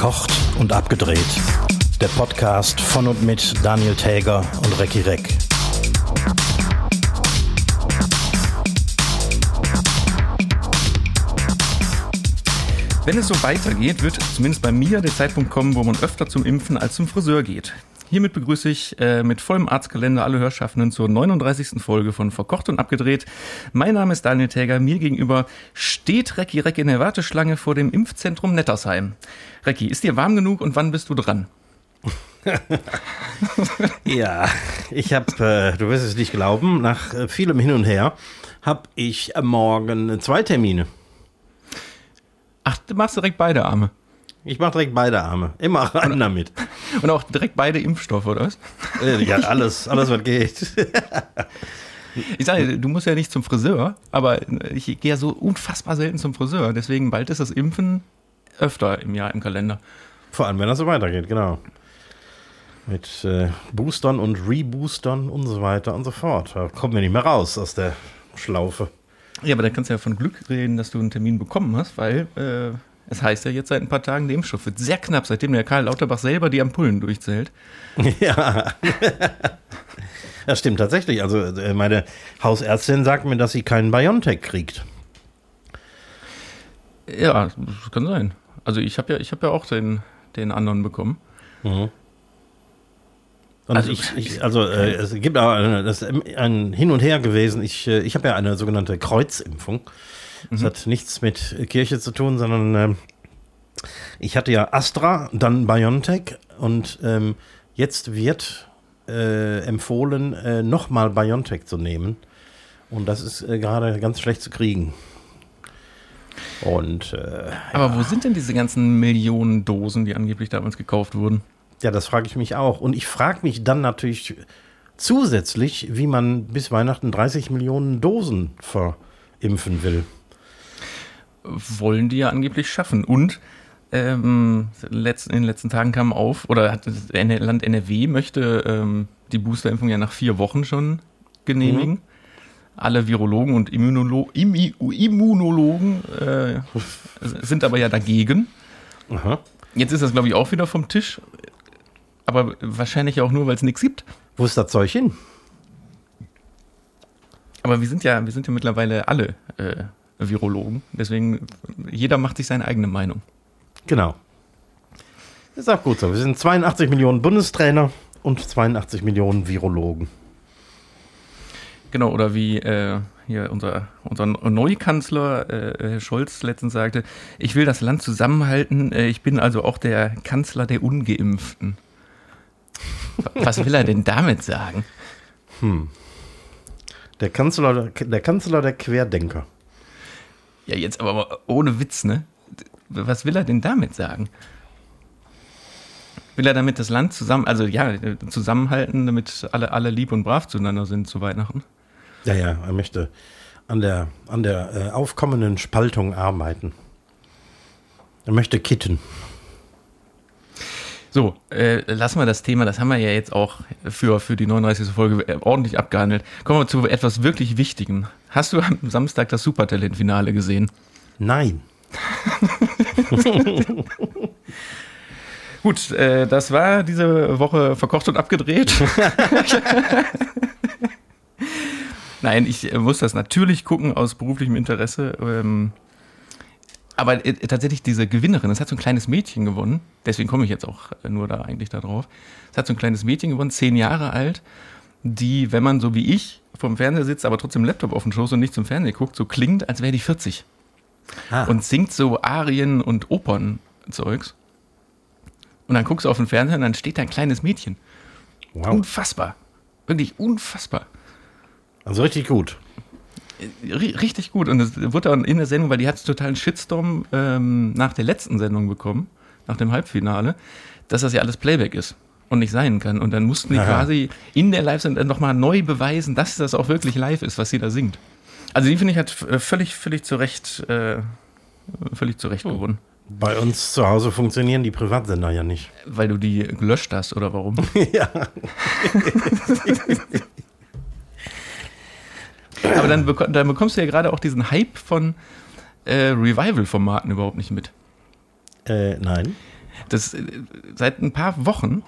Verkocht und abgedreht. Der Podcast von und mit Daniel Täger und Recki Reck. Wenn es so weitergeht, wird zumindest bei mir der Zeitpunkt kommen, wo man öfter zum Impfen als zum Friseur geht. Hiermit begrüße ich äh, mit vollem Arztkalender alle Hörschaffenden zur 39. Folge von Verkocht und Abgedreht. Mein Name ist Daniel Täger. Mir gegenüber steht Recki Reck in der Warteschlange vor dem Impfzentrum Nettersheim. Recki, ist dir warm genug und wann bist du dran? ja, ich habe, äh, du wirst es nicht glauben, nach äh, vielem Hin und Her habe ich morgen zwei Termine. Ach, du machst direkt beide Arme. Ich mache direkt beide Arme. Immer rein damit. Und auch direkt beide Impfstoffe, oder was? Äh, ja, alles, alles, was geht. Ich sage, du musst ja nicht zum Friseur, aber ich gehe ja so unfassbar selten zum Friseur. Deswegen bald ist das Impfen öfter im Jahr im Kalender. Vor allem, wenn das so weitergeht, genau. Mit äh, Boostern und Reboostern und so weiter und so fort. Da kommen wir nicht mehr raus aus der Schlaufe. Ja, aber da kannst du ja von Glück reden, dass du einen Termin bekommen hast, weil äh, es heißt ja jetzt seit ein paar Tagen, der Impfstoff wird sehr knapp, seitdem der Karl Lauterbach selber die Ampullen durchzählt. Ja. Das stimmt tatsächlich. Also äh, meine Hausärztin sagt mir, dass sie keinen BioNTech kriegt. Ja, das kann sein. Also ich habe ja, ich habe ja auch den, den anderen bekommen. Mhm. Also, ich, ich, also äh, es gibt auch das ist ein Hin und Her gewesen. Ich, äh, ich habe ja eine sogenannte Kreuzimpfung. Das mhm. hat nichts mit Kirche zu tun, sondern äh, ich hatte ja Astra, dann BioNTech und ähm, jetzt wird äh, empfohlen, äh, nochmal BioNTech zu nehmen. Und das ist äh, gerade ganz schlecht zu kriegen. Und, äh, Aber ja. wo sind denn diese ganzen Millionen Dosen, die angeblich damals gekauft wurden? Ja, das frage ich mich auch. Und ich frage mich dann natürlich zusätzlich, wie man bis Weihnachten 30 Millionen Dosen verimpfen will wollen die ja angeblich schaffen. Und ähm, in den letzten Tagen kam auf, oder hat das Land NRW möchte ähm, die Boosterimpfung ja nach vier Wochen schon genehmigen. Mhm. Alle Virologen und Immunolo Immunologen äh, sind aber ja dagegen. Aha. Jetzt ist das, glaube ich, auch wieder vom Tisch. Aber wahrscheinlich auch nur, weil es nichts gibt. Wo ist das Zeug hin? Aber wir sind ja, wir sind ja mittlerweile alle äh, Virologen. Deswegen, jeder macht sich seine eigene Meinung. Genau. Das ist auch gut so. Wir sind 82 Millionen Bundestrainer und 82 Millionen Virologen. Genau, oder wie äh, hier unser, unser Neukanzler äh, Herr Scholz letztens sagte, ich will das Land zusammenhalten, äh, ich bin also auch der Kanzler der Ungeimpften. Was will er denn damit sagen? Hm. Der Kanzler, der Kanzler der Querdenker. Ja, jetzt aber ohne Witz, ne? Was will er denn damit sagen? Will er damit das Land zusammen, also ja, zusammenhalten, damit alle, alle lieb und brav zueinander sind zu Weihnachten? Ja, ja, er möchte an der, an der äh, aufkommenden Spaltung arbeiten. Er möchte kitten. So, äh, lassen wir das Thema, das haben wir ja jetzt auch für, für die 39. Folge äh, ordentlich abgehandelt. Kommen wir zu etwas wirklich Wichtigem. Hast du am Samstag das Supertalent-Finale gesehen? Nein. Gut, äh, das war diese Woche verkocht und abgedreht. Nein, ich muss das natürlich gucken aus beruflichem Interesse. Ähm, aber äh, tatsächlich diese Gewinnerin, es hat so ein kleines Mädchen gewonnen, deswegen komme ich jetzt auch äh, nur da eigentlich da drauf. Es hat so ein kleines Mädchen gewonnen, zehn Jahre alt, die, wenn man so wie ich vom Fernseher sitzt, aber trotzdem Laptop auf dem Schoß und nicht zum Fernseher guckt, so klingt, als wäre die 40. Ah. Und singt so Arien und Opernzeugs. Und dann guckst du auf den Fernseher und dann steht da ein kleines Mädchen. Wow. Unfassbar. Wirklich unfassbar. Also richtig gut richtig gut. Und es wurde dann in der Sendung, weil die hat totalen Shitstorm ähm, nach der letzten Sendung bekommen, nach dem Halbfinale, dass das ja alles Playback ist und nicht sein kann. Und dann mussten die Aha. quasi in der Live-Sendung nochmal neu beweisen, dass das auch wirklich live ist, was sie da singt. Also die finde ich hat äh, völlig, völlig zu Recht, äh, völlig zu Recht oh. gewonnen. Bei uns zu Hause funktionieren die Privatsender ja nicht. Weil du die gelöscht hast, oder warum? ja. Aber dann, bek dann, bekommst du ja gerade auch diesen Hype von äh, Revival-Formaten überhaupt nicht mit. Äh, nein. Das, äh, seit ein paar Wochen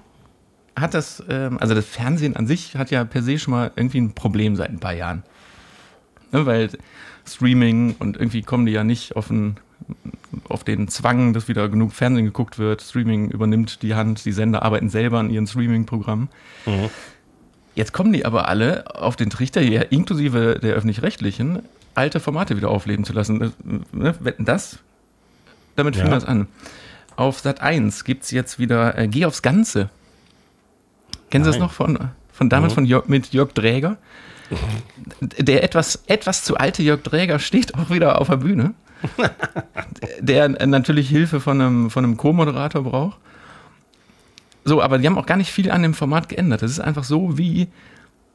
hat das, ähm, also das Fernsehen an sich hat ja per se schon mal irgendwie ein Problem seit ein paar Jahren. Ne, weil Streaming und irgendwie kommen die ja nicht auf den, auf den Zwang, dass wieder genug Fernsehen geguckt wird. Streaming übernimmt die Hand, die Sender arbeiten selber an ihren Streaming-Programmen. Mhm. Jetzt kommen die aber alle auf den Trichter, ja, inklusive der öffentlich-rechtlichen, alte Formate wieder aufleben zu lassen. Ne, wetten das? Damit fing ja. das an. Auf Sat 1 gibt es jetzt wieder äh, Geh aufs Ganze. Kennen Sie das noch von, von damals mhm. von Jörg, mit Jörg Dräger? Der etwas, etwas zu alte Jörg Dräger steht auch wieder auf der Bühne. der natürlich Hilfe von einem, von einem Co-Moderator braucht. So, aber die haben auch gar nicht viel an dem Format geändert. Das ist einfach so wie,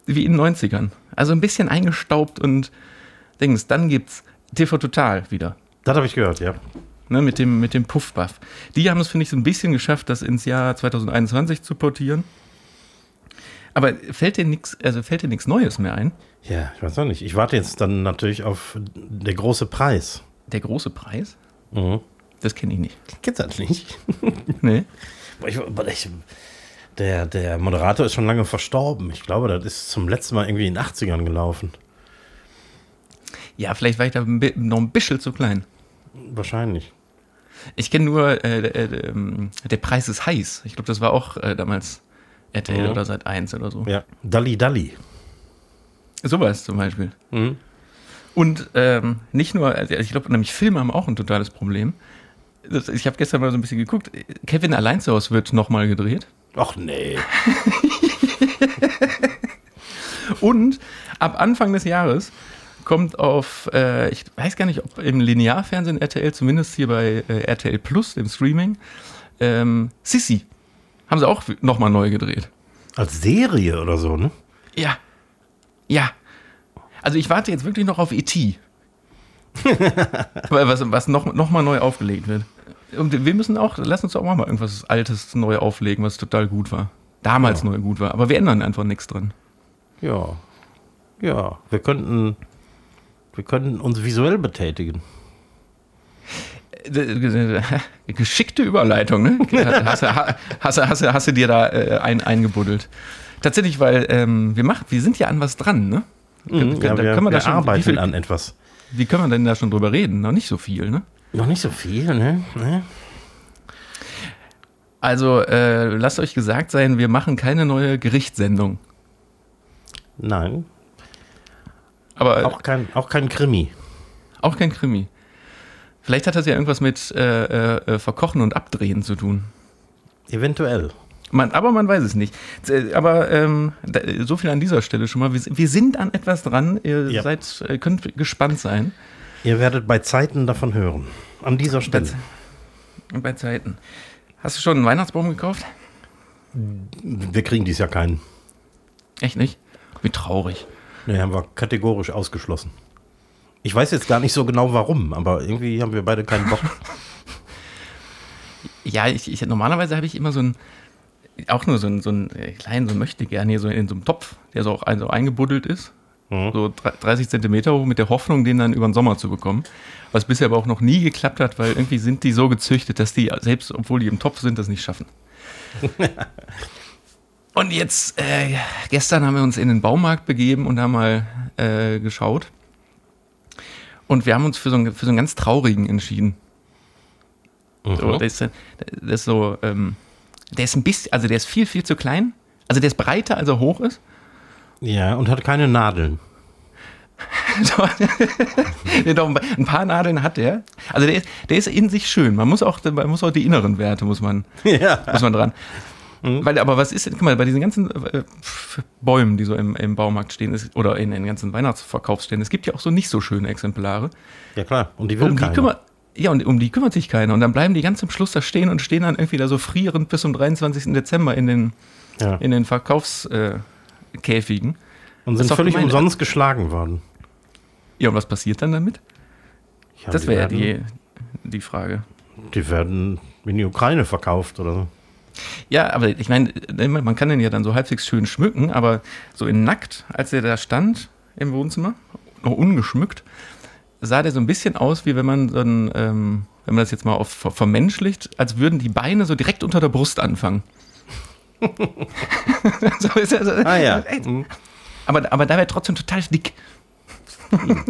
wie in den 90ern. Also ein bisschen eingestaubt und Dings. Dann gibt's TV Total wieder. Das habe ich gehört, ja. Ne, mit dem, mit dem Puffbuff. Die haben es, finde ich, so ein bisschen geschafft, das ins Jahr 2021 zu portieren. Aber fällt dir nichts, also fällt dir nichts Neues mehr ein? Ja, ich weiß auch nicht. Ich warte jetzt dann natürlich auf der große Preis. Der große Preis? Mhm. Das kenne ich nicht. Kennst du das nicht? nee. Ich, ich, der, der Moderator ist schon lange verstorben. Ich glaube, das ist zum letzten Mal irgendwie in den 80ern gelaufen. Ja, vielleicht war ich da noch ein bisschen zu klein. Wahrscheinlich. Ich kenne nur, äh, äh, äh, der Preis ist heiß. Ich glaube, das war auch äh, damals RTL mhm. oder seit 1 oder so. Ja, Dalli Dalli. Sowas zum Beispiel. Mhm. Und ähm, nicht nur, also ich glaube, nämlich Filme haben auch ein totales Problem. Ich habe gestern mal so ein bisschen geguckt. Kevin allein zu Hause wird nochmal gedreht. Ach nee. Und ab Anfang des Jahres kommt auf, äh, ich weiß gar nicht, ob im Linearfernsehen RTL, zumindest hier bei äh, RTL Plus, dem Streaming, ähm, Sissy. Haben sie auch nochmal neu gedreht. Als Serie oder so, ne? Ja. Ja. Also ich warte jetzt wirklich noch auf E.T. was was noch, noch mal neu aufgelegt wird. Und wir müssen auch, lass uns auch mal irgendwas Altes neu auflegen, was total gut war. Damals ja. neu gut war. Aber wir ändern einfach nichts dran. Ja. Ja, wir könnten, wir könnten uns visuell betätigen. Geschickte Überleitung, ne? Hast, hast, hast, hast, du dir da äh, ein, eingebuddelt. Tatsächlich, weil ähm, wir machen, wir sind ja an was dran, ne? Mhm, ja, wir, können wir, wir schon, arbeiten viel, an etwas. Wie können wir denn da schon drüber reden? Noch nicht so viel, ne? Noch nicht so viel, ne? ne? Also, äh, lasst euch gesagt sein, wir machen keine neue Gerichtssendung. Nein. Aber auch kein, auch kein Krimi. Auch kein Krimi. Vielleicht hat das ja irgendwas mit äh, äh, Verkochen und Abdrehen zu tun. Eventuell. Man, aber man weiß es nicht. Äh, aber ähm, so viel an dieser Stelle schon mal. Wir, wir sind an etwas dran. Ihr ja. seid, äh, könnt gespannt sein. Ihr werdet bei Zeiten davon hören. An dieser Stelle. Bei, bei Zeiten. Hast du schon einen Weihnachtsbaum gekauft? Wir kriegen dies Jahr keinen. Echt nicht? Wie traurig. Nee, haben wir kategorisch ausgeschlossen. Ich weiß jetzt gar nicht so genau warum, aber irgendwie haben wir beide keinen Bock. ja, ich, ich, normalerweise habe ich immer so ein, auch nur so ein, so ein äh, kleinen, so möchte gerne hier so in so einem Topf, der so auch also eingebuddelt ist. Mhm. So 30 Zentimeter hoch mit der Hoffnung, den dann über den Sommer zu bekommen. Was bisher aber auch noch nie geklappt hat, weil irgendwie sind die so gezüchtet, dass die, selbst obwohl die im Topf sind, das nicht schaffen. und jetzt, äh, gestern haben wir uns in den Baumarkt begeben und haben mal äh, geschaut. Und wir haben uns für so einen, für so einen ganz traurigen entschieden. Mhm. So, der, ist, der ist so, ähm, der ist ein bisschen, also der ist viel, viel zu klein. Also der ist breiter, als er hoch ist. Ja, und hat keine Nadeln. ein paar Nadeln hat der. Also der ist, der ist in sich schön. Man muss auch, man muss auch die inneren Werte muss man, ja. muss man dran. Mhm. Weil, aber was ist, guck mal, bei diesen ganzen äh, Bäumen, die so im, im Baumarkt stehen, ist, oder in den ganzen Weihnachtsverkaufsständen, es gibt ja auch so nicht so schöne Exemplare. Ja klar, und die will um die kümmert, Ja, und um die kümmert sich keiner. Und dann bleiben die ganz am Schluss da stehen und stehen dann irgendwie da so frierend bis zum 23. Dezember in den, ja. in den Verkaufskäfigen. Äh, und sind völlig gemein, umsonst geschlagen worden. Ja, und was passiert dann damit? Ja, das wäre ja die, die Frage. Die werden in die Ukraine verkauft oder so. Ja, aber ich meine, man kann den ja dann so halbwegs schön schmücken, aber so in nackt, als er da stand im Wohnzimmer, noch ungeschmückt, sah der so ein bisschen aus, wie wenn man so ein, ähm, wenn man das jetzt mal auf, vermenschlicht, als würden die Beine so direkt unter der Brust anfangen. so ist er so, Ah ja. Mhm. Aber, aber da wäre trotzdem total dick. Ein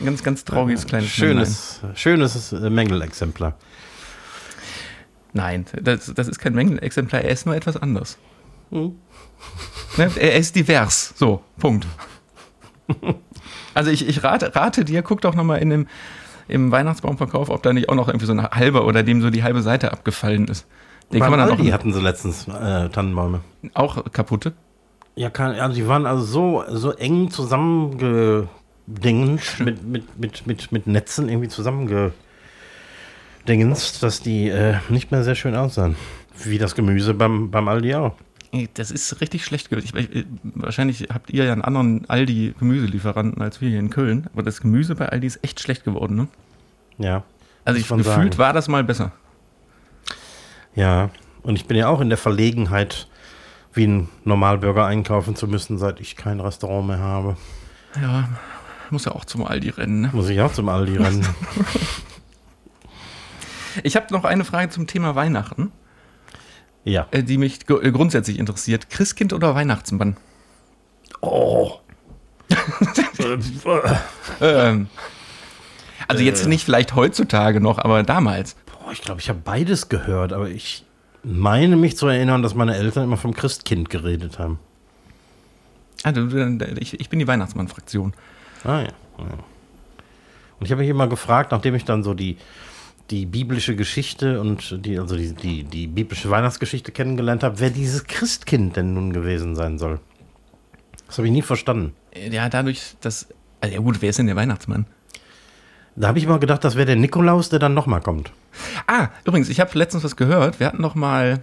ganz, ganz trauriges kleines Schönes, schönes äh, Mängelexemplar. Nein, das, das ist kein Mängelexemplar, er ist nur etwas anders. Ne, Er ist divers. So, Punkt. Also ich, ich rate, rate dir, guck doch nochmal in dem im Weihnachtsbaumverkauf, ob da nicht auch noch irgendwie so ein halber oder dem so die halbe Seite abgefallen ist. Den kann man dann Aldi auch hatten sie letztens äh, Tannenbäume. auch kaputte. Ja, kann, also die waren also so, so eng zusammengedingt mit, mit, mit, mit, mit Netzen irgendwie zusammengedingenst, dass die äh, nicht mehr sehr schön aussahen. Wie das Gemüse beim, beim Aldi auch. Das ist richtig schlecht gewesen. Ich, ich, wahrscheinlich habt ihr ja einen anderen Aldi-Gemüselieferanten als wir hier in Köln, aber das Gemüse bei Aldi ist echt schlecht geworden. Ne? Ja. Also ich gefühlt sagen. war das mal besser. Ja. Und ich bin ja auch in der Verlegenheit, wie ein Normalbürger einkaufen zu müssen, seit ich kein Restaurant mehr habe. Ja, muss ja auch zum Aldi rennen. Ne? Muss ich auch zum Aldi rennen. Ich habe noch eine Frage zum Thema Weihnachten, ja. äh, die mich äh, grundsätzlich interessiert. Christkind oder Weihnachtsmann? Oh. Ähm, also jetzt Äh. nicht vielleicht heutzutage noch, aber damals. Boah, ich glaube, ich habe beides gehört, aber ich meine mich zu erinnern, dass meine Eltern immer vom Christkind geredet haben. Also ich, ich bin die Weihnachtsmann-Fraktion. Ah ja. ja. Und ich habe mich immer gefragt, nachdem ich dann so die, die biblische Geschichte und die, also die, die, die biblische Weihnachtsgeschichte kennengelernt habe, wer dieses Christkind denn nun gewesen sein soll. Das habe ich nie verstanden. Äh, Ja, dadurch, dass. Also ja gut, wer ist denn der Weihnachtsmann? Da habe ich immer gedacht, das wäre der Nikolaus, der dann nochmal kommt. Ah, übrigens, ich habe letztens was gehört. Wir hatten noch mal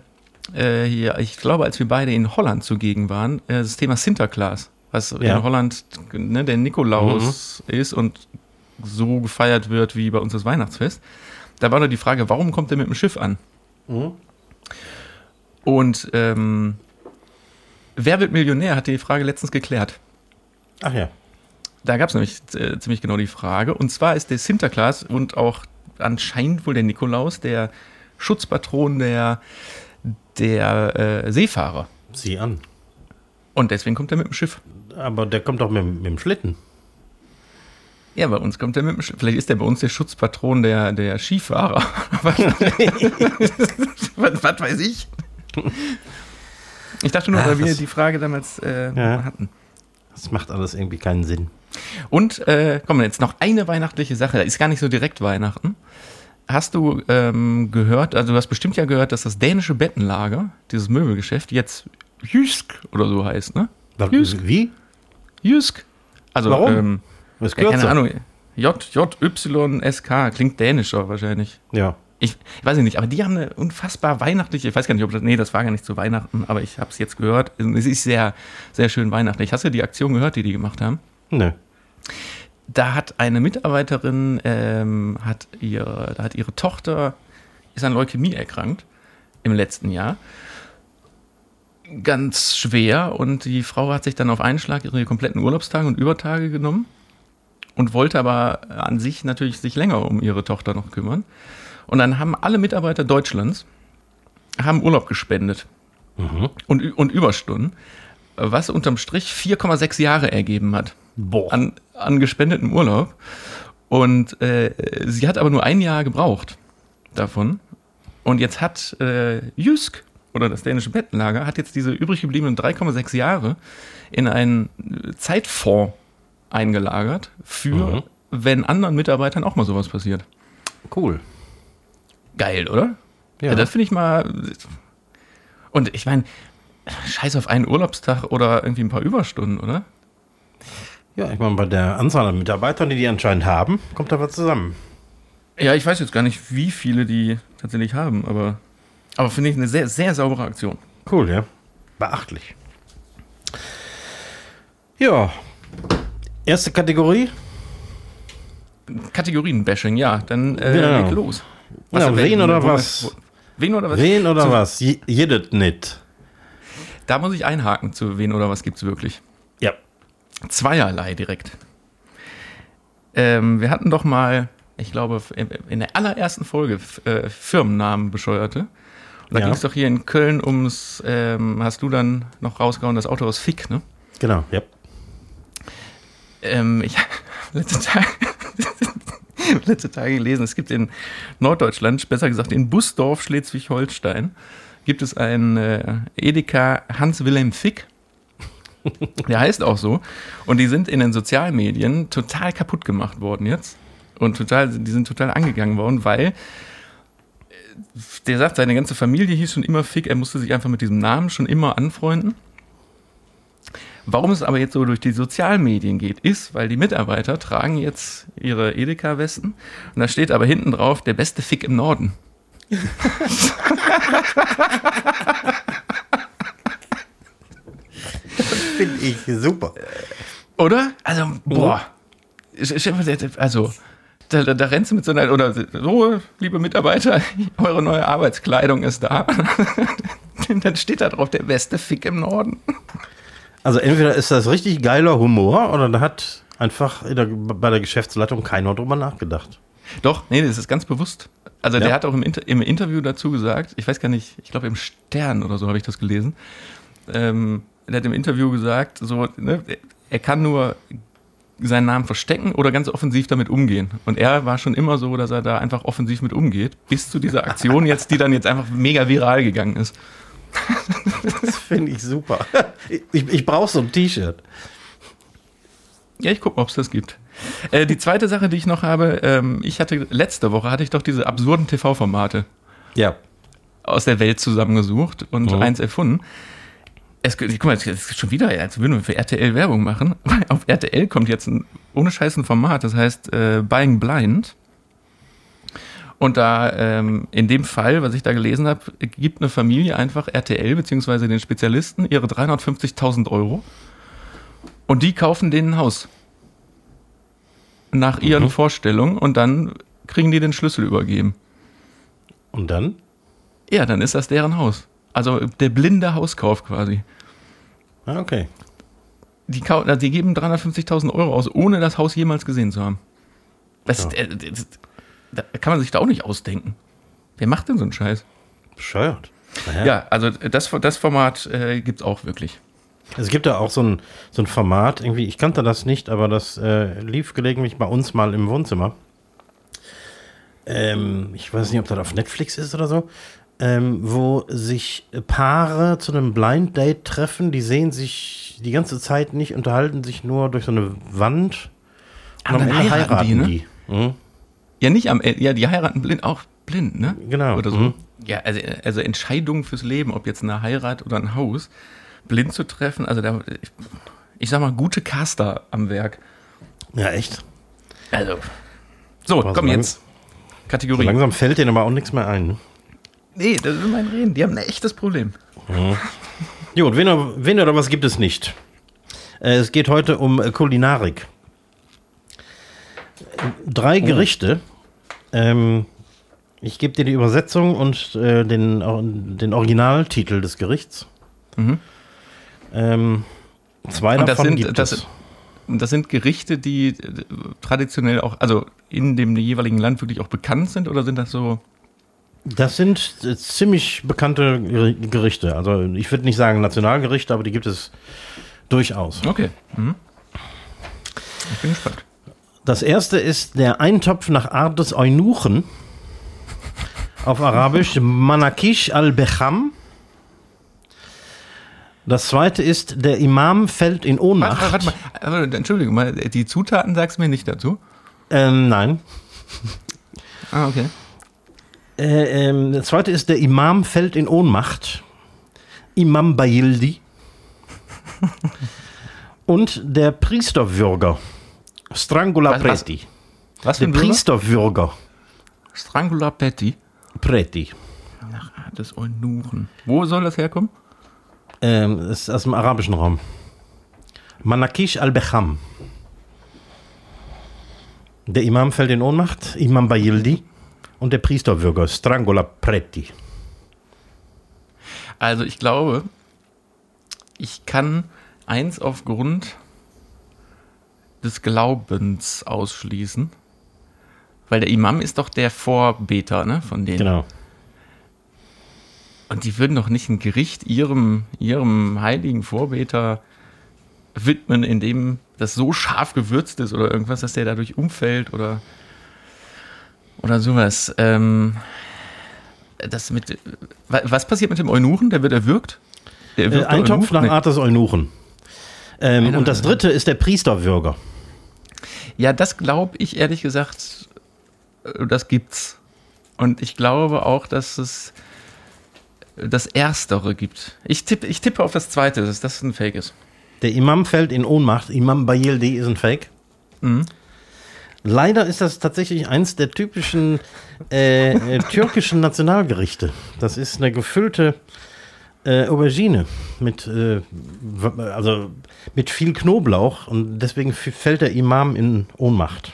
äh, hier, ich glaube, als wir beide in Holland zugegen waren, äh, das Thema Sinterklaas, was Ja. in Holland ne, der Nikolaus ist und so gefeiert wird wie bei uns das Weihnachtsfest. Da war nur die Frage, warum kommt er mit dem Schiff an? Mhm. Und ähm, wer wird Millionär, hat die Frage letztens geklärt. Ach ja. Da gab es nämlich äh, ziemlich genau die Frage. Und zwar ist der Sinterklaas und auch anscheinend wohl der Nikolaus der Schutzpatron der, der äh, Seefahrer. Sieh an. Und deswegen kommt er mit dem Schiff. Aber der kommt doch mit, mit dem Schlitten. Ja, bei uns kommt er mit dem Schiff. Vielleicht ist er bei uns der Schutzpatron der, der Skifahrer. was, was weiß ich? Ich dachte nur, Ach, weil wir die Frage damals äh, Ja. hatten. Das macht alles irgendwie keinen Sinn. Und äh, komm, jetzt noch eine weihnachtliche Sache. Da ist gar nicht so direkt Weihnachten. Hast du ähm, gehört, also du hast bestimmt ja gehört, dass das dänische Bettenlager, dieses Möbelgeschäft, jetzt Jysk oder so heißt, ne? Jysk. Wie? Jysk. Also, Warum? Ähm, Was ja, keine kürzer. Ahnung. J, J, Y, S, K. Klingt dänischer wahrscheinlich. Ja. Ich, ich weiß nicht, aber die haben eine unfassbar weihnachtliche, ich weiß gar nicht, ob das, nee, das war gar nicht zu Weihnachten, aber ich habe es jetzt gehört. Es ist sehr, sehr schön weihnachtlich. Hast du die Aktion gehört, die die gemacht haben? Nö. Da hat eine Mitarbeiterin, ähm, hat ihre, da hat ihre Tochter, ist an Leukämie erkrankt im letzten Jahr. Ganz schwer und die Frau hat sich dann auf einen Schlag ihre kompletten Urlaubstage und Übertage genommen und wollte aber an sich natürlich sich länger um ihre Tochter noch kümmern. Und dann haben alle Mitarbeiter Deutschlands haben Urlaub gespendet und, Ü- und Überstunden, was unterm Strich 4,6 Jahre ergeben hat Boah. an, an gespendetem Urlaub. Und äh, sie hat aber nur ein Jahr gebraucht davon. Und jetzt hat äh, Jysk oder das dänische Bettenlager hat jetzt diese übrig gebliebenen 3,6 Jahre in einen Zeitfonds eingelagert für, Mhm. wenn anderen Mitarbeitern auch mal sowas passiert. cool. Geil, oder? Ja. Ja, das finde ich mal. Und ich meine, scheiß auf einen Urlaubstag oder irgendwie ein paar Überstunden, oder? Ja, ich meine, bei der Anzahl an Mitarbeitern, die die anscheinend haben, kommt da was zusammen. Ja, ich weiß jetzt gar nicht, wie viele die tatsächlich haben, aber, aber finde ich eine sehr, sehr saubere Aktion. Cool, ja. Beachtlich. Ja. Erste Kategorie. Kategorien-Bashing, ja, dann äh, Ja. leg los. Ja, wen- wen oder was? Wen oder was? Wen oder Zu- was? Je- Jedet nicht. Da muss ich einhaken zu wen oder was gibt's wirklich. Zweierlei direkt. ähm, wir hatten doch mal, ich glaube, in der allerersten Folge äh, Firmennamen bescheuerte. Und da Ja. ging es doch hier in Köln ums, ähm, hast du dann noch rausgehauen, das Auto aus Fick, ne? Genau, ja. Ähm, ich habe letzte Tage, letzte Tage gelesen, es gibt in Norddeutschland, besser gesagt in Busdorf, Schleswig-Holstein, gibt es einen äh, Edeka Hans-Wilhelm Fick. Der heißt auch so. Und die sind in den Sozialmedien total kaputt gemacht worden jetzt. Und total, die sind total angegangen worden, weil äh, der sagt, seine ganze Familie hieß schon immer Fick. Er musste sich einfach mit diesem Namen schon immer anfreunden. Warum es aber jetzt so durch die Sozialmedien geht, ist, weil die Mitarbeiter tragen jetzt ihre Edeka-Westen und da steht aber hinten drauf, der beste Fick im Norden. Finde ich super. Oder? Also, boah. Ich- ich- Also, da, da, da rennst du mit so einer, oder so, liebe Mitarbeiter, eure neue Arbeitskleidung ist da. Dann steht da drauf, der beste Fick im Norden. Also entweder ist das richtig geiler Humor oder da hat einfach in der, bei der Geschäftsleitung keiner drüber nachgedacht. Doch, nee, das ist ganz bewusst. Also Ja. der hat auch im, Inter im Interview dazu gesagt, ich weiß gar nicht, ich glaube im Stern oder so habe ich das gelesen. Ähm, er hat im Interview gesagt, so, ne, er kann nur seinen Namen verstecken oder ganz offensiv damit umgehen. Und er war schon immer so, dass er da einfach offensiv mit umgeht, bis zu dieser Aktion jetzt, die dann jetzt einfach mega viral gegangen ist. Das finde ich super. Ich, ich brauche so ein T-Shirt. Ja, ich gucke mal, ob es das gibt. Äh, die zweite Sache, die ich noch habe, ähm, ich hatte letzte Woche hatte ich doch diese absurden TV-Formate Ja. aus der Welt zusammengesucht und Mhm. eins erfunden. Es, guck mal, es ist schon wieder, als würden wir für RTL Werbung machen. Auf RTL kommt jetzt ein ohne Scheiß ein Format, das heißt äh, Buying Blind. Und da, ähm, in dem Fall, was ich da gelesen habe, gibt eine Familie einfach RTL beziehungsweise den Spezialisten ihre 350.000 Euro und die kaufen denen ein Haus. Nach ihren Mhm. Vorstellungen und dann kriegen die den Schlüssel übergeben. Und dann? Ja, dann ist das deren Haus. Also der blinde Hauskauf quasi. Ah, okay. Die, also die geben 350.000 Euro aus, ohne das Haus jemals gesehen zu haben. Das, Ja. äh, das, da kann man sich da auch nicht ausdenken. Wer macht denn so einen Scheiß? Bescheuert. Naja. Ja, also das, das Format äh, gibt es auch wirklich. Es gibt ja auch so ein, so ein Format, irgendwie, ich kannte das nicht, aber das äh, lief gelegentlich bei uns mal im Wohnzimmer. Ähm, ich weiß nicht, ob das auf Netflix ist oder so, ähm, wo sich Paare zu einem Blind Date treffen, die sehen sich die ganze Zeit nicht, unterhalten sich nur durch so eine Wand Ah, dann heiraten die, ne? Mhm. Ja, nicht am Ende, ja, die heiraten blind, auch blind, ne? Genau. Oder so. Mhm. Ja, also, also Entscheidungen fürs Leben, ob jetzt eine Heirat oder ein Haus, blind zu treffen, also da, ich, ich sag mal, gute Caster am Werk. Ja, echt. Also. So, Aber komm so jetzt. So Kategorie. langsam fällt denen aber auch nichts mehr ein. Ne? Nee, das ist mein Reden. Die haben ein echtes Problem. Gut, wen, oder- wen oder was gibt es nicht? Äh, es geht heute um äh, Kulinarik. Drei Gerichte. Ähm, ich gebe dir die Übersetzung und äh, den, den Originaltitel des Gerichts. Mhm. Ähm, zwei Und das davon sind- gibt das es. Das sind Gerichte, die äh, traditionell auch, also in dem jeweiligen Land wirklich auch bekannt sind oder sind das so? Das sind äh, ziemlich bekannte Ger- Gerichte. Also ich würde nicht sagen Nationalgerichte, aber die gibt es durchaus. Okay. Mhm. Ich bin gespannt. Das erste ist der Eintopf nach Art des Eunuchen. Auf Arabisch Manakish al-Becham. Das zweite ist der Imam fällt in Warte, Ohnmacht. warte, warte mal, aber, Entschuldigung mal, die Zutaten sagst du mir nicht dazu? Ähm, nein. Ah, okay. Äh, ähm, der zweite ist der Imam fällt in Ohnmacht. Imam Bayildi. Und der Priesterwürger. Strangula Was- was? Preti. Was für Der? Priesterwürger. Strangula Petty. Preti. Nach Art des Eunuchen. Wo soll das herkommen? Ähm, das ist aus dem arabischen Raum. Manakish al-Becham. Der Imam fällt in Ohnmacht, Imam Bayildi. Und der Priesterwürger, Strangola Preti. Also ich glaube, ich kann eins aufgrund des Glaubens ausschließen. Weil der Imam ist doch der Vorbeter, ne, von denen. Genau. Und die würden doch nicht ein Gericht ihrem, ihrem heiligen Vorbeter widmen, indem das so scharf gewürzt ist oder irgendwas, dass der dadurch umfällt oder, oder sowas. Ähm, das mit, was passiert mit dem Eunuchen? Der wird erwürgt? Der Äh, ein Topf nach Nee. Art des Eunuchen. Ähm, Einer- und das dritte ist der Priesterwürger. Ja, das glaube ich ehrlich gesagt, äh, das gibt's. Und ich glaube auch, dass es das Erstere gibt. Ich tippe, ich tippe auf das Zweite, dass das ein Fake ist. Der Imam fällt in Ohnmacht. Imam Bayildi ist ein Fake. Mhm. Leider ist das tatsächlich eins der typischen äh, äh, türkischen Nationalgerichte. Das ist eine gefüllte äh, Aubergine mit, äh, also mit viel Knoblauch und deswegen fällt der Imam in Ohnmacht.